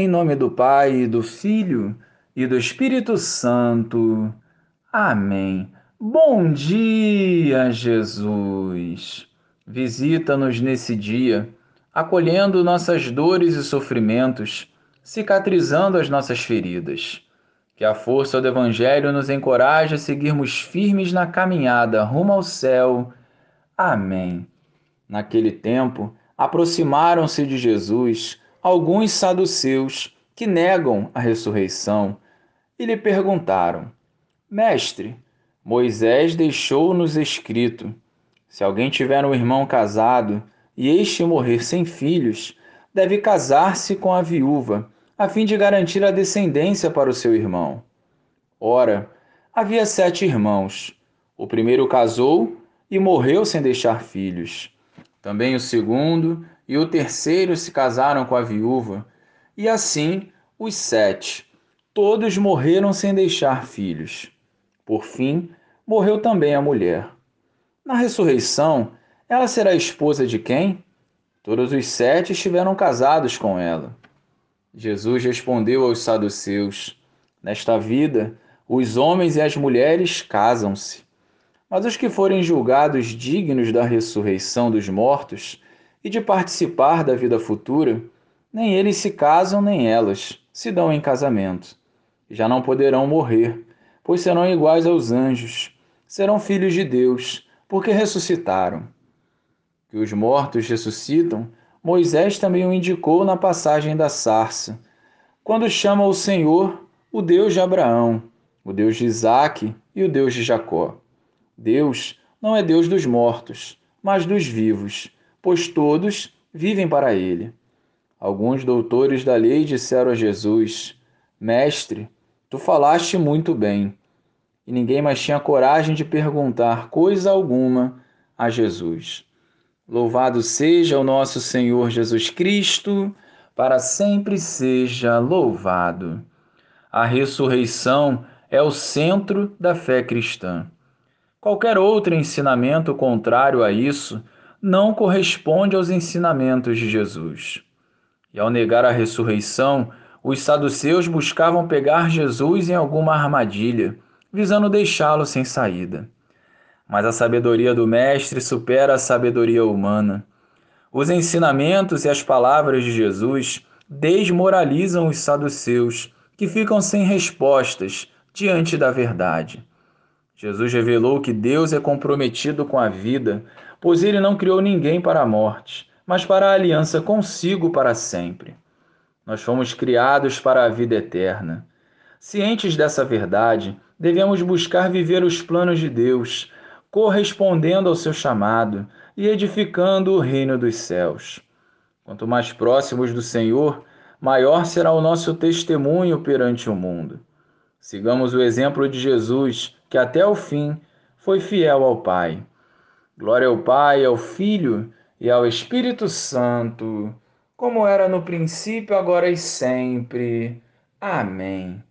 Em nome do Pai, do Filho e do Espírito Santo. Amém. Bom dia, Jesus. Visita-nos nesse dia, acolhendo nossas dores e sofrimentos, cicatrizando as nossas feridas. Que a força do Evangelho nos encoraje a seguirmos firmes na caminhada rumo ao céu. Amém. Naquele tempo, aproximaram-se de Jesus alguns saduceus que negam a ressurreição e lhe perguntaram: Mestre, Moisés deixou-nos escrito: se alguém tiver um irmão casado e este morrer sem filhos, deve casar-se com a viúva, a fim de garantir a descendência para o seu irmão. Ora, havia sete irmãos. O primeiro casou e morreu sem deixar filhos. Também o segundo e o terceiro se casaram com a viúva, e assim os sete. Todos morreram sem deixar filhos. Por fim, morreu também a mulher. Na ressurreição, ela será esposa de quem? Todos os sete estiveram casados com ela. Jesus respondeu aos saduceus: Nesta vida, os homens e as mulheres casam-se. Mas os que forem julgados dignos da ressurreição dos mortos e de participar da vida futura, nem eles se casam, nem elas se dão em casamento. Já não poderão morrer, pois serão iguais aos anjos, serão filhos de Deus, porque ressuscitaram. Que os mortos ressuscitam, Moisés também o indicou na passagem da sarça, quando chama o Senhor o Deus de Abraão, o Deus de Isaque e o Deus de Jacó. Deus não é Deus dos mortos, mas dos vivos pois todos vivem para ele. Alguns doutores da lei disseram a Jesus: Mestre, tu falaste muito bem. E ninguém mais tinha coragem de perguntar coisa alguma a Jesus. Louvado seja o nosso Senhor Jesus Cristo, para sempre seja louvado. A ressurreição é o centro da fé cristã. Qualquer outro ensinamento contrário a isso não corresponde aos ensinamentos de Jesus. E ao negar a ressurreição, os saduceus buscavam pegar Jesus em alguma armadilha, visando deixá-lo sem saída. Mas a sabedoria do Mestre supera a sabedoria humana. Os ensinamentos e as palavras de Jesus desmoralizam os saduceus, que ficam sem respostas diante da verdade. Jesus revelou que Deus é comprometido com a vida, pois ele não criou ninguém para a morte, mas para a aliança consigo para sempre. Nós fomos criados para a vida eterna. Cientes dessa verdade, devemos buscar viver os planos de Deus, correspondendo ao seu chamado e edificando o reino dos céus. Quanto mais próximos do Senhor, maior será o nosso testemunho perante o mundo. Sigamos o exemplo de Jesus, que até o fim foi fiel ao Pai. Glória ao Pai, ao Filho e ao Espírito Santo, como era no princípio, agora e sempre. Amém.